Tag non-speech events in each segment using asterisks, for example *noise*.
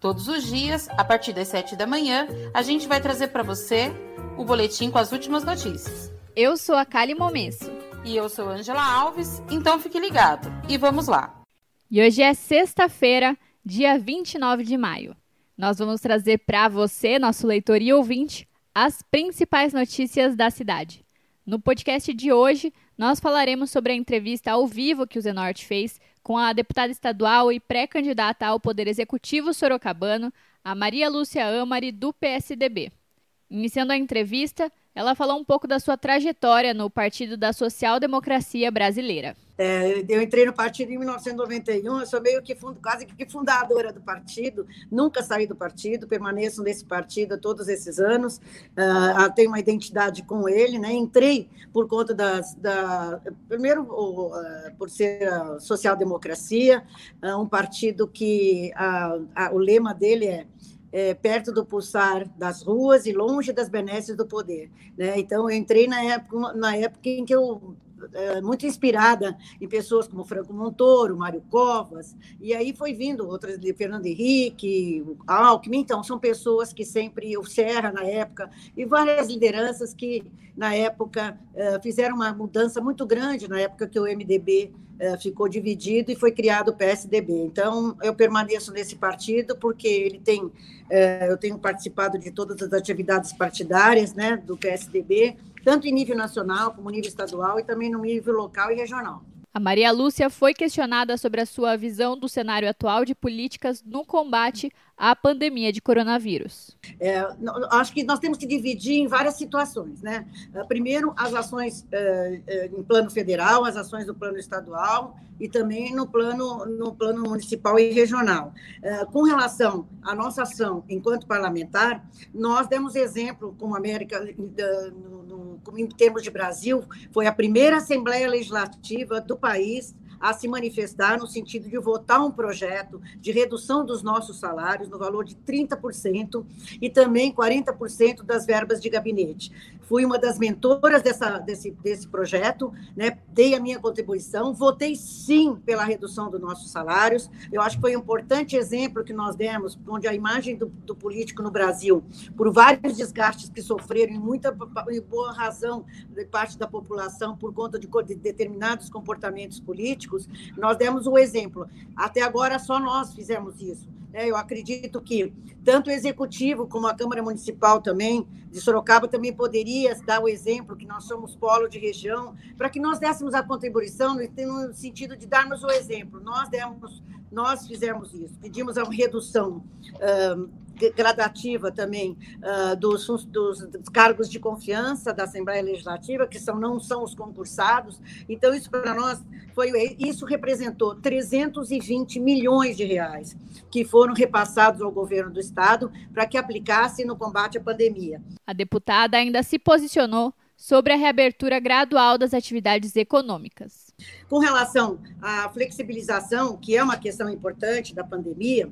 Todos os dias, a partir das 7 da manhã, a gente vai trazer para você o boletim com as últimas notícias. Eu sou a Kali Momesso. E eu sou Angela Alves, então fique ligado. E vamos lá. E hoje é sexta-feira, dia 29 de maio. Nós vamos trazer para você, nosso leitor e ouvinte, as principais notícias da cidade. No podcast de hoje, nós falaremos sobre a entrevista ao vivo que o Zenorte fez com a deputada estadual e pré-candidata ao Poder Executivo sorocabano, a Maria Lúcia Amari, do PSDB. Iniciando a entrevista, ela falou um pouco da sua trajetória no Partido da Social Democracia Brasileira. É, eu entrei no partido em 1991, eu sou meio que fund, quase que fundadora do partido, nunca saí do partido, permaneço nesse partido todos esses anos, uh, tenho uma identidade com ele, né? entrei por conta das, da, primeiro uh, por ser a social-democracia, uh, um partido que o lema dele é é, perto do pulsar das ruas e longe das benesses do poder. Né? Então, eu entrei na época, na época em que eu é, muito inspirada em pessoas como Franco Montoro, Mário Covas, e aí foi vindo outras de Fernando Henrique, Alckmin, então são pessoas que sempre, o Serra na época, e várias lideranças que na época é, fizeram uma mudança muito grande na época que o MDB ficou dividido e foi criado o PSDB. Então, eu permaneço nesse partido porque ele tem, eu tenho participado de todas as atividades partidárias né, do PSDB, tanto em nível nacional como nível estadual e também no nível local e regional. A Maria Lúcia foi questionada sobre a sua visão do cenário atual de políticas no combate à pandemia de coronavírus. É, acho que nós temos que dividir em várias situações. Né? Ah, primeiro, as ações é, em plano federal, as ações no plano estadual e também no plano, no plano municipal e regional. É, com relação à nossa ação enquanto parlamentar, nós demos exemplo como América, no, no, em termos de Brasil, foi a primeira Assembleia Legislativa do país a se manifestar no sentido de votar um projeto de redução dos nossos salários no valor de 30% e também 40% das verbas de gabinete. Fui uma das mentoras dessa, desse, desse projeto, né? dei a minha contribuição, votei sim pela redução dos nossos salários. Eu acho que foi um importante exemplo que nós demos, onde a imagem do, do político no Brasil, por vários desgastes que sofreram, e muita e boa razão de parte da população por conta de, de determinados comportamentos políticos, políticos, nós demos um exemplo. Até agora, só nós fizemos isso. Né? Eu acredito que tanto o executivo como a Câmara Municipal também, de Sorocaba, também poderia dar o exemplo que nós somos polo de região, para que nós dessemos a contribuição no sentido de darmos o exemplo. Nós demos, nós fizemos isso, pedimos a redução gradativa também uh, dos, dos, dos, cargos de confiança da Assembleia Legislativa, que são, não são os concursados. Então, isso para nós foi isso representou 320 milhões de reais que foram repassados ao governo do estado para que aplicasse no combate à pandemia. A deputada ainda se posicionou sobre a reabertura gradual das atividades econômicas. Com relação à flexibilização, que é uma questão importante da pandemia,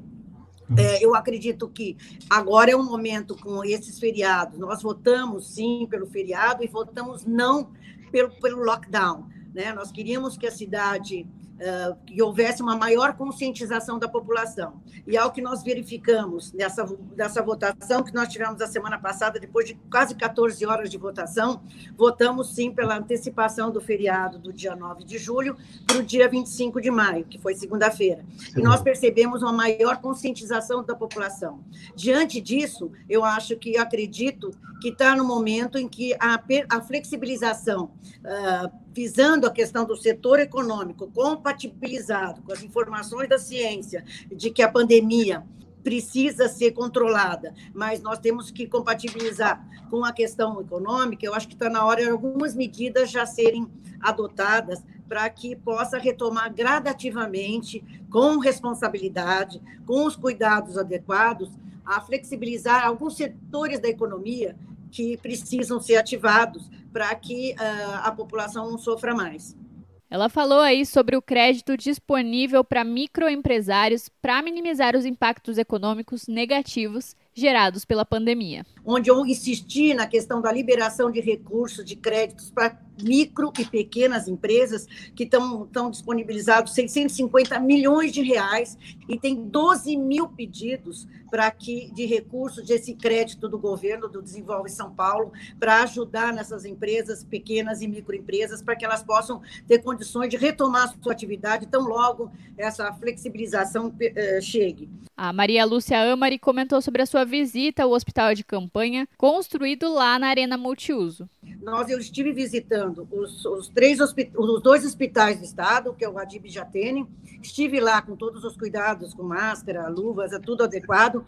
é, eu acredito que agora é um momento com esses feriados. Nós votamos sim pelo feriado e votamos não pelo, pelo lockdown. Né? Nós queríamos que a cidade uh, que houvesse uma maior conscientização da população. E ao que nós verificamos nessa, nessa votação que nós tivemos a semana passada, depois de quase 14 horas de votação, votamos sim pela antecipação do feriado do dia 9 de julho para o dia 25 de maio, que foi segunda-feira. E nós percebemos uma maior conscientização da população. Diante disso, eu acho que acredito que está no momento em que a, a flexibilização uh, visando a questão do setor econômico compatibilizado com as informações da ciência de que a pandemia precisa ser controlada, mas nós temos que compatibilizar com a questão econômica. Eu acho que está na hora de algumas medidas já serem adotadas para que possa retomar gradativamente, com responsabilidade, com os cuidados adequados, a flexibilizar alguns setores da economia que precisam ser ativados para que uh, a população não sofra mais. Ela falou aí sobre o crédito disponível para microempresários para minimizar os impactos econômicos negativos gerados pela pandemia. Onde eu insisti na questão da liberação de recursos, de créditos para micro e pequenas empresas que estão disponibilizados 650 milhões de reais e tem 12 mil pedidos para que de recursos desse crédito do governo do Desenvolve São Paulo para ajudar nessas empresas pequenas e microempresas para que elas possam ter condições de retomar sua atividade tão logo essa flexibilização eh, chegue. A Maria Lúcia Amari comentou sobre a sua visita ao hospital de campanha construído lá na Arena Multiuso. Nós eu estive visitando os, os três os dois hospitais do estado, que é o Adib Jatene, estive lá com todos os cuidados, com máscara, luvas, é tudo adequado,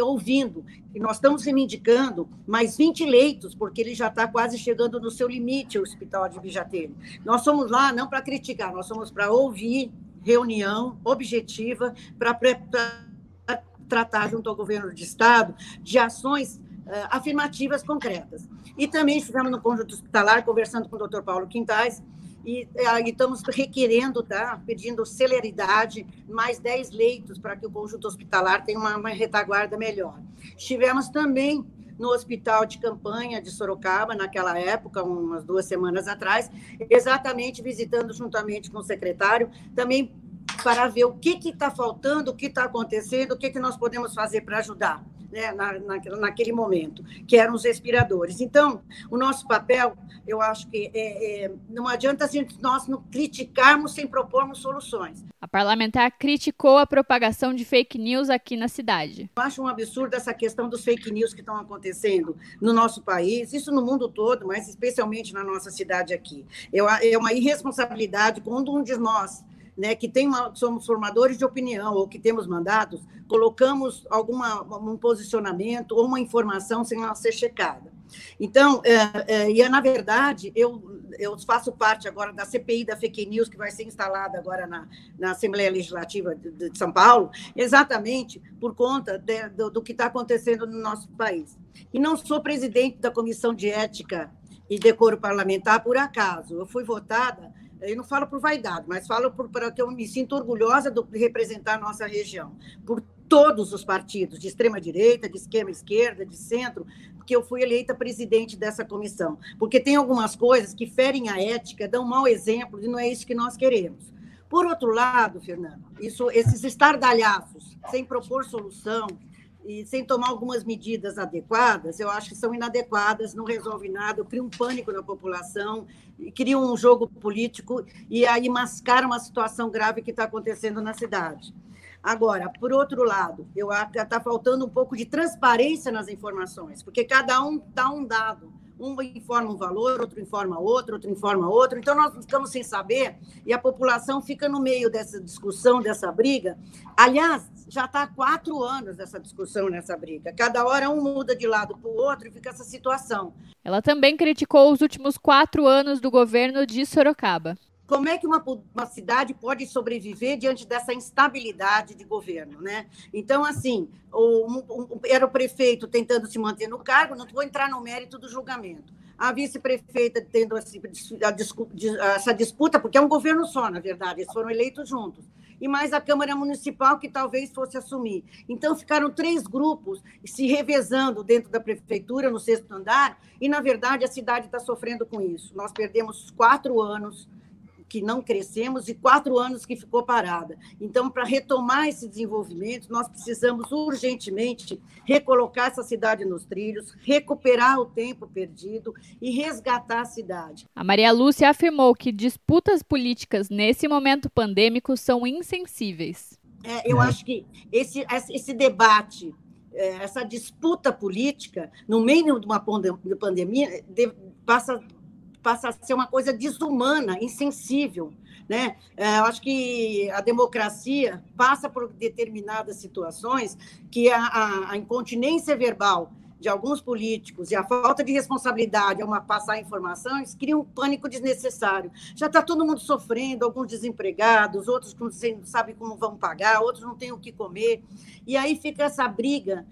ouvindo. E nós estamos reivindicando mais 20 leitos, porque ele já está quase chegando no seu limite, o Hospital Adib Jatene. Nós somos lá não para criticar, nós somos para ouvir reunião objetiva para tratar junto ao governo de estado de ações afirmativas concretas. E também estivemos no conjunto hospitalar conversando com o doutor Paulo Quintais, e, uh, estamos requerendo, tá, pedindo celeridade, mais 10 leitos para que o conjunto hospitalar tenha uma, uma retaguarda melhor. Estivemos também no hospital de campanha de Sorocaba, naquela época, umas duas semanas atrás, exatamente visitando juntamente com o secretário, também para ver o que está faltando, o que está acontecendo, o que, que nós podemos fazer para ajudar. Né, na, na, naquele momento, que eram os respiradores. Então, o nosso papel, eu acho que é, é, não adianta a gente, nós não criticarmos sem propormos soluções. A parlamentar criticou a propagação de fake news aqui na cidade. Eu acho um absurdo essa questão dos fake news que estão acontecendo no nosso país, isso no mundo todo, mas especialmente na nossa cidade aqui. Eu, é uma irresponsabilidade quando um de nós né, que tem uma, somos formadores de opinião ou que temos mandatos, colocamos alguma um posicionamento ou uma informação sem ela ser checada. Então, é, é, e é, na verdade, eu, eu faço parte agora da CPI da Fake News, que vai ser instalada agora na, na Assembleia Legislativa de, de São Paulo, exatamente por conta de, do, do que está acontecendo no nosso país. E não sou presidente da Comissão de Ética e Decoro Parlamentar por acaso. Eu fui votada eu não falo por vaidade, mas falo por, que eu me sinto orgulhosa de representar a nossa região, por todos os partidos, de extrema-direita, de esquerda-esquerda, de centro, porque eu fui eleita presidente dessa comissão. Porque tem algumas coisas que ferem a ética, dão mau exemplo, e não é isso que nós queremos. Por outro lado, Fernando, isso, esses estardalhaços, sem propor solução, e sem tomar algumas medidas adequadas, eu acho que são inadequadas, não resolve nada, cria um pânico na população, cria um jogo político e aí mascara uma situação grave que está acontecendo na cidade. Agora, por outro lado, eu acho que está faltando um pouco de transparência nas informações, porque cada um dá um dado um informa um valor, outro informa outro, outro informa outro. Então, nós ficamos sem saber e a população fica no meio dessa discussão, dessa briga. Aliás, já está há quatro anos essa discussão, nessa briga. Cada hora um muda de lado para o outro e fica essa situação. Ela também criticou os últimos quatro anos do governo de Sorocaba como é que uma, uma cidade pode sobreviver diante dessa instabilidade de governo, né? Então, assim, o, um, era o prefeito tentando se manter no cargo, não vou entrar no mérito do julgamento. A vice-prefeita tendo essa disputa, porque é um governo só, na verdade, eles foram eleitos juntos e mais a Câmara Municipal, que talvez fosse assumir. Então, ficaram três grupos se revezando dentro da prefeitura, no sexto andar, e, na verdade, a cidade está sofrendo com isso. Nós perdemos quatro anos que não crescemos e quatro anos que ficou parada. Então, para retomar esse desenvolvimento, nós precisamos urgentemente recolocar essa cidade nos trilhos, recuperar o tempo perdido e resgatar a cidade. A Maria Lúcia afirmou que disputas políticas nesse momento pandêmico são insensíveis. É, eu é. acho que esse, esse debate é, essa disputa política no meio de uma pandemia passa passa a ser uma coisa desumana, insensível. Né? É, eu acho que a democracia passa por determinadas situações que a, a, a incontinência verbal de alguns políticos e a falta de responsabilidade ao passar informações cria um pânico desnecessário. Já está todo mundo sofrendo, alguns desempregados, outros não sabem como vão pagar, outros não têm o que comer. E aí fica essa briga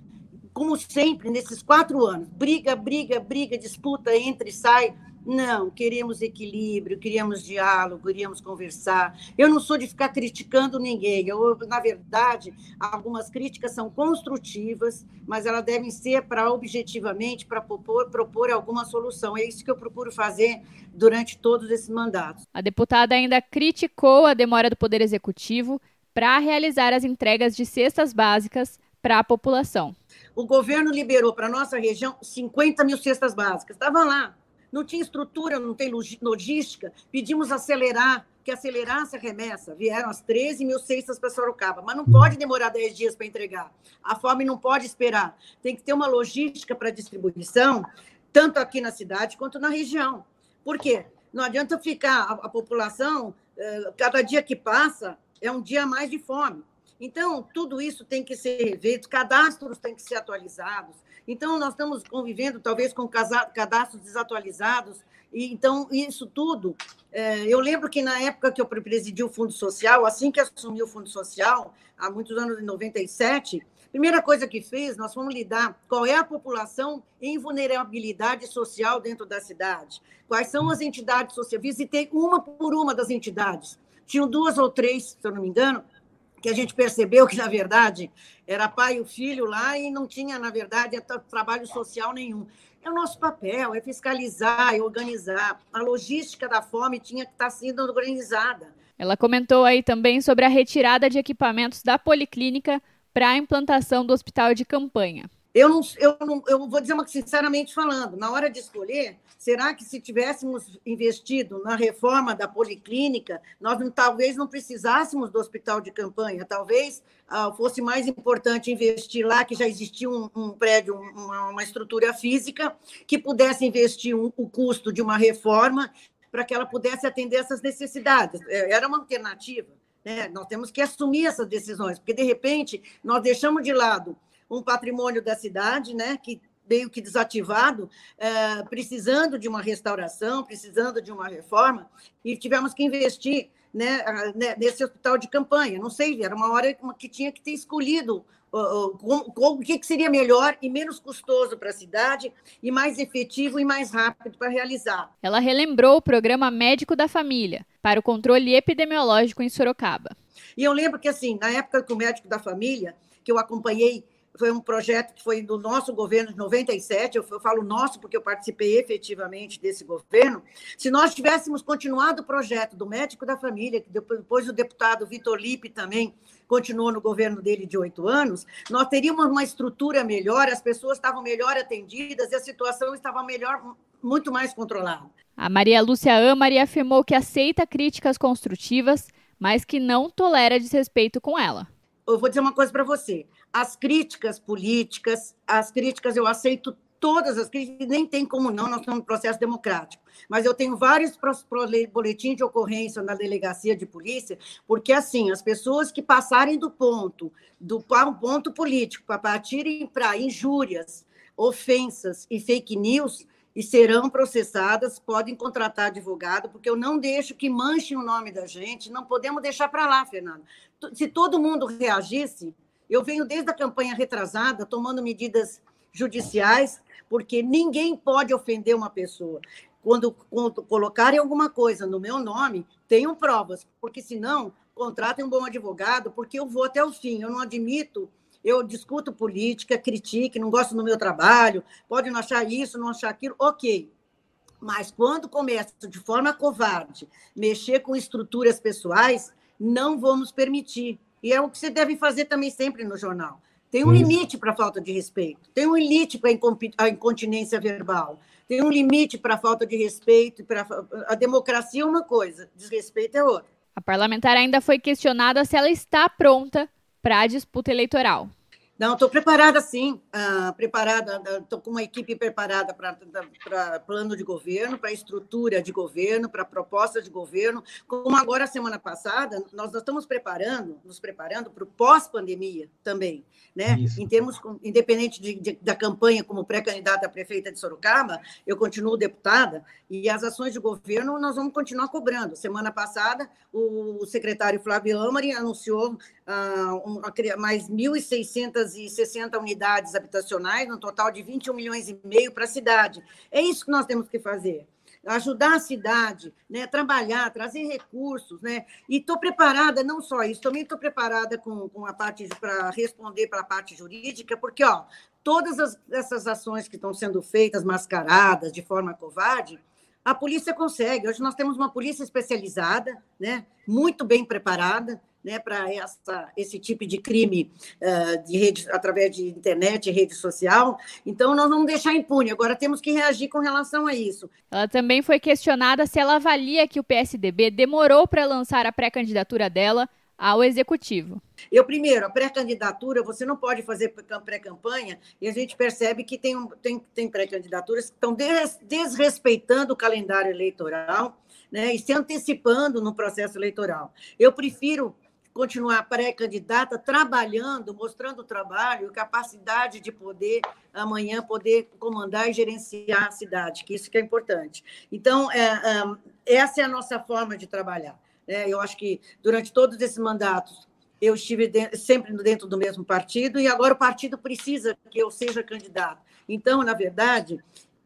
como sempre, nesses quatro anos, briga, briga, briga, disputa, entra e sai. Não, queremos equilíbrio, queríamos diálogo, queríamos conversar. Eu não sou de ficar criticando ninguém. Eu, na verdade, algumas críticas são construtivas, mas elas devem ser para objetivamente para propor, propor alguma solução. É isso que eu procuro fazer durante todos esses mandatos. A deputada ainda criticou a demora do Poder Executivo para realizar as entregas de cestas básicas para a população. O governo liberou para a nossa região 50 mil cestas básicas. Estavam lá não tinha estrutura, não tem logística. Pedimos acelerar, que acelerasse a remessa. Vieram as 13 mil cestas para Sorocaba, mas não pode demorar 10 dias para entregar. A fome não pode esperar. Tem que ter uma logística para distribuição, tanto aqui na cidade quanto na região. Por quê? Não adianta ficar a, a população, eh, cada dia que passa, é um dia mais de fome. Então, tudo isso tem que ser revisto, cadastros têm que ser atualizados. Então, nós estamos convivendo, talvez, com cadastros desatualizados. E, então, isso tudo. É, eu lembro que na época que eu presidi o Fundo Social, assim que assumi o Fundo Social, há muitos anos, em 97, primeira coisa que fez, nós fomos lidar qual é a população em vulnerabilidade social dentro da cidade, quais são as entidades sociais. Visitei uma por uma das entidades. Tinham duas ou três, se eu não me engano, que a gente percebeu que, na verdade, era pai e o filho lá e não tinha, na verdade, trabalho social nenhum. É o nosso papel, é fiscalizar, é organizar. A logística da fome tinha que estar sendo organizada. Ela comentou aí também sobre a retirada de equipamentos da policlínica para a implantação do hospital de campanha. Eu, não, eu, não, eu vou dizer uma sinceramente falando, na hora de escolher, será que se tivéssemos investido na reforma da policlínica, nós não, talvez não precisássemos do hospital de campanha, talvez ah, fosse mais importante investir lá, que já existia um, um prédio, uma, uma, estrutura física, que pudesse investir um, o custo de uma reforma para que ela pudesse atender essas necessidades. É, era uma alternativa. Né? Nós temos que assumir essas decisões, porque, de repente, nós deixamos de lado um patrimônio da cidade, né, que meio que desativado, é, precisando de uma restauração, precisando de uma reforma, e tivemos que investir né, né nesse hospital de campanha. Não sei, era uma hora que tinha que ter escolhido o que seria melhor e menos custoso para a cidade e mais efetivo e mais rápido para realizar. Ela relembrou o programa Médico da Família para o controle epidemiológico em Sorocaba. E eu lembro que, assim, na época que o Médico da Família, que eu acompanhei foi um projeto que foi do nosso governo de 97, eu, eu falo nosso porque eu participei efetivamente desse governo. Se nós tivéssemos continuado o projeto do médico da família, que depois o deputado Vitor Lipe também continuou no governo dele de oito anos, nós teríamos uma estrutura melhor, as pessoas estavam melhor atendidas e a situação estava melhor, muito mais controlada. A Maria Lúcia Amari afirmou que aceita críticas construtivas, mas que não tolera desrespeito com ela eu vou dizer uma coisa para você. As críticas políticas, as críticas eu aceito todas as críticas, nem tem como não, nós estamos no processo democrático. Mas eu tenho vários boletins de ocorrência na delegacia de polícia, porque assim, as pessoas que passarem do ponto, do ponto político, para partirem para injúrias, ofensas e fake news, e serão processadas, podem contratar advogado, porque eu não deixo que manchem o nome da gente, não podemos deixar para lá, Fernando. Se todo mundo reagisse, eu venho desde a campanha retrasada tomando medidas judiciais, porque ninguém pode ofender uma pessoa. Quando, quando colocarem alguma coisa no meu nome, tenham provas, porque senão contratem um bom advogado, porque eu vou até o fim. Eu não admito eu discuto política, critique, não gosto do meu trabalho, pode não achar isso, não achar aquilo, ok. Mas quando começa de forma covarde mexer com estruturas pessoais, não vamos permitir. E é o que você deve fazer também sempre no jornal. Tem um limite para a falta de respeito, tem um limite para a incontinência verbal, tem um limite para a falta de respeito. Pra... A democracia é uma coisa, desrespeito é outra. A parlamentar ainda foi questionada se ela está pronta para a disputa eleitoral. Não, estou preparada sim, ah, preparada, estou com uma equipe preparada para plano de governo, para estrutura de governo, para proposta de governo, como agora, semana passada, nós, nós estamos preparando, nos preparando para o pós-pandemia também, né? Isso. Em termos, independente de, de, da campanha como pré-candidata a prefeita de Sorocaba, eu continuo deputada, e as ações de governo nós vamos continuar cobrando. Semana passada, o secretário Flávio Amari anunciou ah, um, mais 1.600 360 unidades habitacionais, no total de 21 milhões e meio para a cidade. É isso que nós temos que fazer ajudar a cidade, né, trabalhar, trazer recursos, né, e estou preparada, não só isso, também estou preparada com, com a parte para responder para a parte jurídica, porque ó, todas as, essas ações que estão sendo feitas mascaradas de forma covarde, a polícia consegue. Hoje nós temos uma polícia especializada, né, muito bem preparada, né, para esse tipo de crime uh, de rede, através de internet rede social. Então, nós não deixar impune. Agora, temos que reagir com relação a isso. Ela também foi questionada se ela avalia que o PSDB demorou para lançar a pré-candidatura dela ao executivo. Eu, primeiro, a pré-candidatura, você não pode fazer pré-campanha, e a gente percebe que tem, tem, tem pré-candidaturas que estão des, desrespeitando o calendário eleitoral né, e se antecipando no processo eleitoral. Eu prefiro continuar pré-candidata, trabalhando, mostrando trabalho, capacidade de poder amanhã poder comandar e gerenciar a cidade, que isso que é importante. Então, é, é, essa é a nossa forma de trabalhar. Né? Eu acho que durante todos esses mandatos eu estive sempre dentro do mesmo partido e agora o partido precisa que eu seja candidato. Então, na verdade,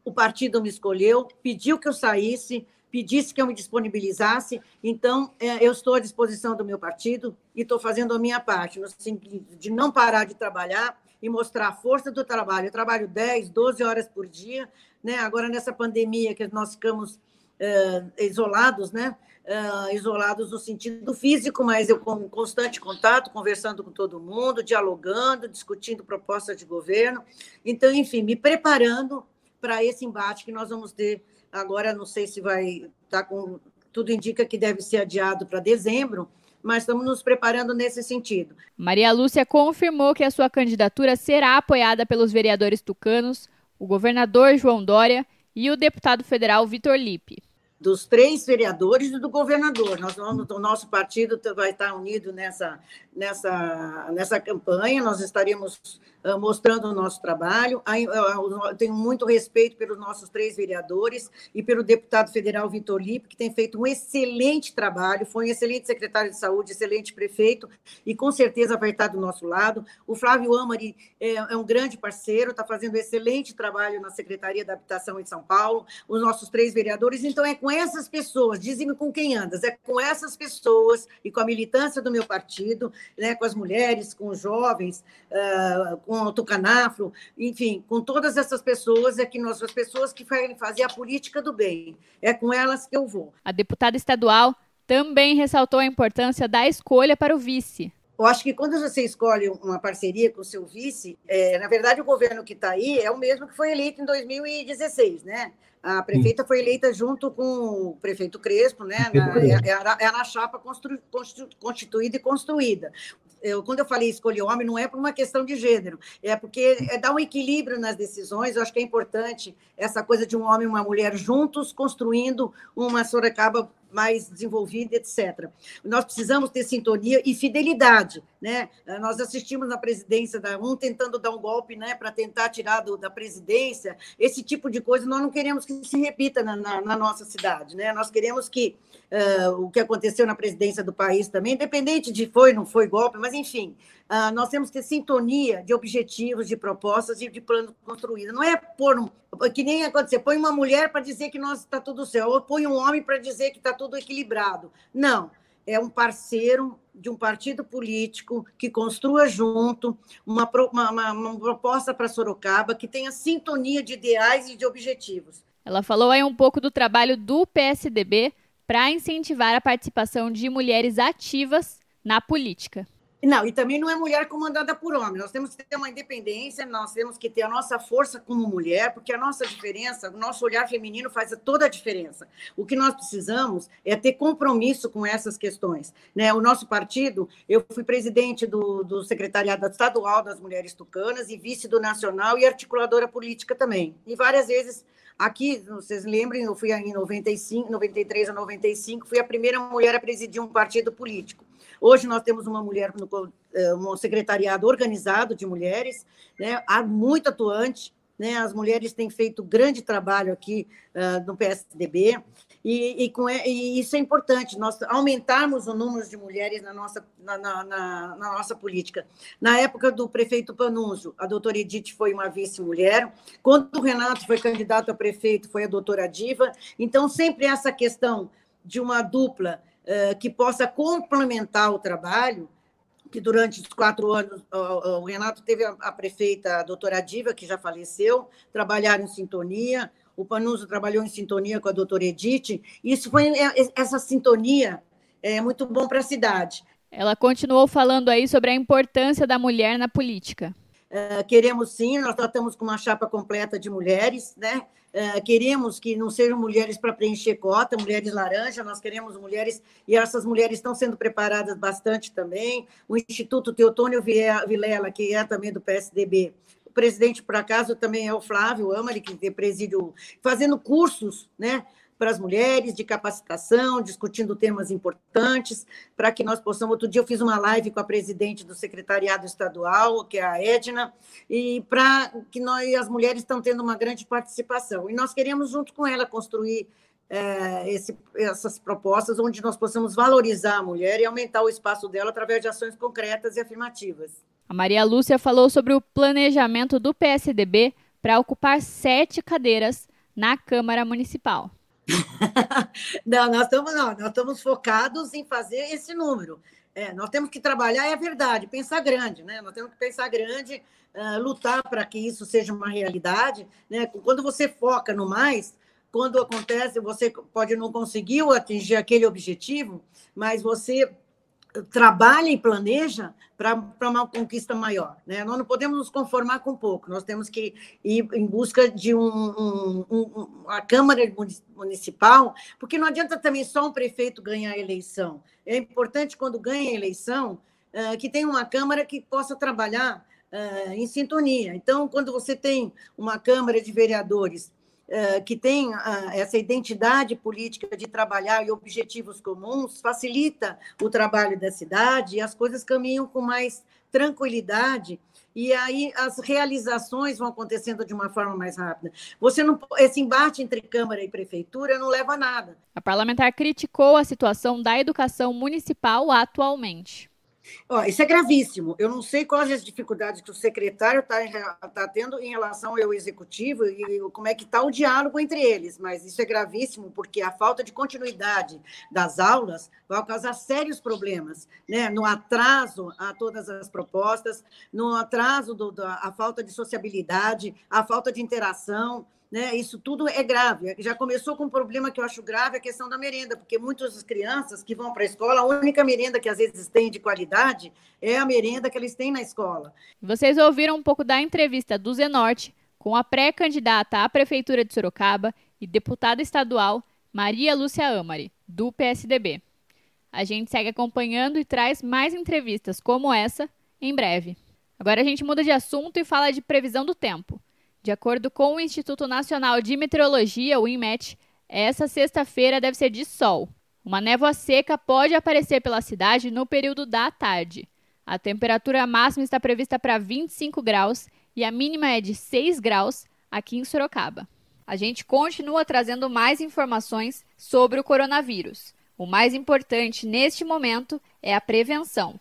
o partido me escolheu, pediu que eu saísse, pedisse que eu me disponibilizasse. Então, é, eu estou à disposição do meu partido e estou fazendo a minha parte, no sentido de não parar de trabalhar e mostrar a força do trabalho. Eu trabalho 10, 12 horas por dia. Né? Agora, nessa pandemia que nós ficamos é, isolados, né? É, isolados no sentido físico, mas eu com constante contato, conversando com todo mundo, dialogando, discutindo propostas de governo. Então, enfim, me preparando para esse embate que nós vamos ter Agora não sei se vai estar tá com. Tudo indica que deve ser adiado para dezembro, mas estamos nos preparando nesse sentido. Maria Lúcia confirmou que a sua candidatura será apoiada pelos vereadores tucanos, o governador João Dória e o deputado federal Vitor Lipe dos três vereadores e do governador. Nós vamos, o nosso partido vai estar unido nessa, nessa, nessa campanha, nós estaremos uh, mostrando o nosso trabalho. Eu tenho muito respeito pelos nossos três vereadores e pelo deputado federal Vitor Lipe, que tem feito um excelente trabalho, foi um excelente secretário de saúde, excelente prefeito, e com certeza vai estar do nosso lado. O Flávio Amari é, é um grande parceiro, está fazendo um excelente trabalho na Secretaria da Habitação em São Paulo, os nossos três vereadores, então é com essas pessoas, dizem com quem andas, é com essas pessoas e com a militância do meu partido, né, com as mulheres, com os jovens, uh, com o Tucanafro, enfim, com todas essas pessoas, é que nós, as pessoas que querem fazer a política do bem, é com elas que eu vou. A deputada estadual também ressaltou a importância da escolha para o vice. Eu acho que quando você escolhe uma parceria com o seu vice, é, na verdade, o governo que está aí é o mesmo que foi eleito em 2016, né? A prefeita foi eleita junto com o prefeito Crespo, né? Na, era, era a chapa constru, constituída e construída. Eu, quando eu falei escolher homem, não é por uma questão de gênero, é porque é dar um equilíbrio nas decisões. Eu acho que é importante essa coisa de um homem e uma mulher juntos construindo uma Sorocaba mais desenvolvida, etc. Nós precisamos ter sintonia e fidelidade, né? Nós assistimos na presidência da um tentando dar um golpe, né, para tentar tirar do, da presidência. Esse tipo de coisa nós não queremos que se repita na, na, na nossa cidade, né? Nós queremos que uh, o que aconteceu na presidência do país também, independente de foi não foi golpe, mas enfim, uh, nós temos que ter sintonia de objetivos, de propostas e de plano construído. Não é pôr um, que nem acontecer, põe uma mulher para dizer que nós está tudo certo, ou põe um homem para dizer que está tudo equilibrado. Não, é um parceiro de um partido político que construa junto uma, uma, uma proposta para Sorocaba que tenha sintonia de ideais e de objetivos. Ela falou aí um pouco do trabalho do PSDB para incentivar a participação de mulheres ativas na política. Não, e também não é mulher comandada por homem. Nós temos que ter uma independência, nós temos que ter a nossa força como mulher, porque a nossa diferença, o nosso olhar feminino faz toda a diferença. O que nós precisamos é ter compromisso com essas questões. Né? O nosso partido, eu fui presidente do, do Secretariado Estadual das Mulheres Tucanas e vice do Nacional e articuladora política também. E várias vezes Aqui, vocês lembrem, eu fui em 95, 93 a 95, fui a primeira mulher a presidir um partido político. Hoje nós temos uma mulher no eh, um secretariado organizado de mulheres, né, muito atuante, né, as mulheres têm feito grande trabalho aqui uh, no PSDB. E, e, com, e, isso é importante, nós aumentarmos o número de mulheres na nossa, na, na, na, na nossa política. Na época do prefeito Panunzio, a doutora Edith foi uma vice-mulher. Quando o Renato foi candidato a prefeito, foi a doutora Diva. Então, sempre essa questão de uma dupla uh, que possa complementar o trabalho, que durante os quatro anos o, Renato teve a prefeita, a doutora Diva, que já faleceu, trabalharam em sintonia, o Panuso trabalhou em sintonia com a doutora Edith. Isso foi é, essa sintonia é muito bom para a cidade. Ela continuou falando aí sobre a importância da mulher na política. Uh, queremos sim, nós tratamos com uma chapa completa de mulheres, né? Uh, queremos que não sejam mulheres para preencher cota, mulheres laranja, nós queremos mulheres, e essas mulheres estão sendo preparadas bastante também. O Instituto Teotônio Vilela, que é também do PSDB, presidente, por acaso, também é o Flávio Amari, que preside fazendo cursos, né? para as mulheres, de capacitação, discutindo temas importantes, para que nós possamos. Outro dia eu fiz uma live com a presidente do secretariado estadual, que é a Edna, e para que nós, as mulheres estão tendo uma grande participação. E nós queremos, junto com ela, construir é, esse, essas propostas onde nós possamos valorizar a mulher e aumentar o espaço dela através de ações concretas e afirmativas. A Maria Lúcia falou sobre o planejamento do PSDB para ocupar sete cadeiras na Câmara Municipal. *laughs* não, nós estamos não, nós estamos focados em fazer esse número. É, nós temos que trabalhar, é verdade, pensar grande, né? Nós temos que pensar grande, uh, lutar para que isso seja uma realidade. Né? Quando você foca no mais, quando acontece, você pode não conseguir atingir aquele objetivo, mas você trabalha e planeja para uma conquista maior. Né? Nós não podemos nos conformar com pouco, nós temos que ir em busca de um, um, um, uma Câmara Municipal, porque não adianta também só um prefeito ganhar a eleição. É importante, quando ganha a eleição, uh, que tenha uma Câmara que possa trabalhar uh, em sintonia. Então, quando você tem uma Câmara de Vereadores eh, que tem essa identidade política de trabalhar e objetivos comuns, facilita o trabalho da cidade e as coisas caminham com mais tranquilidade e aí as realizações vão acontecendo de uma forma mais rápida. Você não, esse embate entre Câmara e Prefeitura não leva a nada. A parlamentar criticou a situação da educação municipal atualmente. Ó, isso é gravíssimo. Eu não sei quais as dificuldades que o secretário está tá tendo em relação ao executivo e como é que está o diálogo entre eles, mas isso é gravíssimo porque a falta de continuidade das aulas vai causar sérios problemas, né? no atraso a todas as propostas, no atraso da a falta de sociabilidade, a falta de interação, né? Isso tudo é grave. Já começou com um problema que eu acho grave, a questão da merenda, porque muitas crianças que vão para a escola, a única merenda que às vezes tem de qualidade é a merenda que eles têm na escola. Vocês ouviram um pouco da entrevista do Zenorte com a pré-candidata à Prefeitura de Sorocaba e deputada estadual Maria Lúcia Amari, do PSDB. A gente segue acompanhando e traz mais entrevistas como essa em breve. Agora a gente muda de assunto e fala de previsão do tempo. De acordo com o Instituto Nacional de Meteorologia, o INMET, essa sexta-feira deve ser de sol. Uma névoa seca pode aparecer pela cidade no período da tarde. A temperatura máxima está prevista para 25 graus e a mínima é de 6 graus aqui em Sorocaba. A gente continua trazendo mais informações sobre o coronavírus. O mais importante neste momento é a prevenção.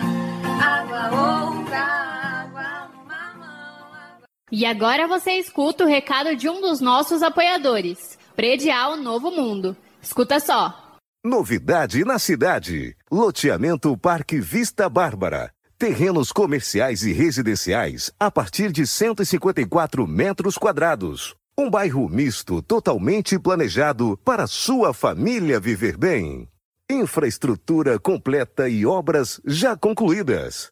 E agora você escuta o recado de um dos nossos apoiadores, Predial Novo Mundo. Escuta só. Novidade na cidade. Loteamento Parque Vista Bárbara. Terrenos comerciais e residenciais a partir de 154 metros quadrados. Um bairro misto totalmente planejado para sua família viver bem. Infraestrutura completa e obras já concluídas.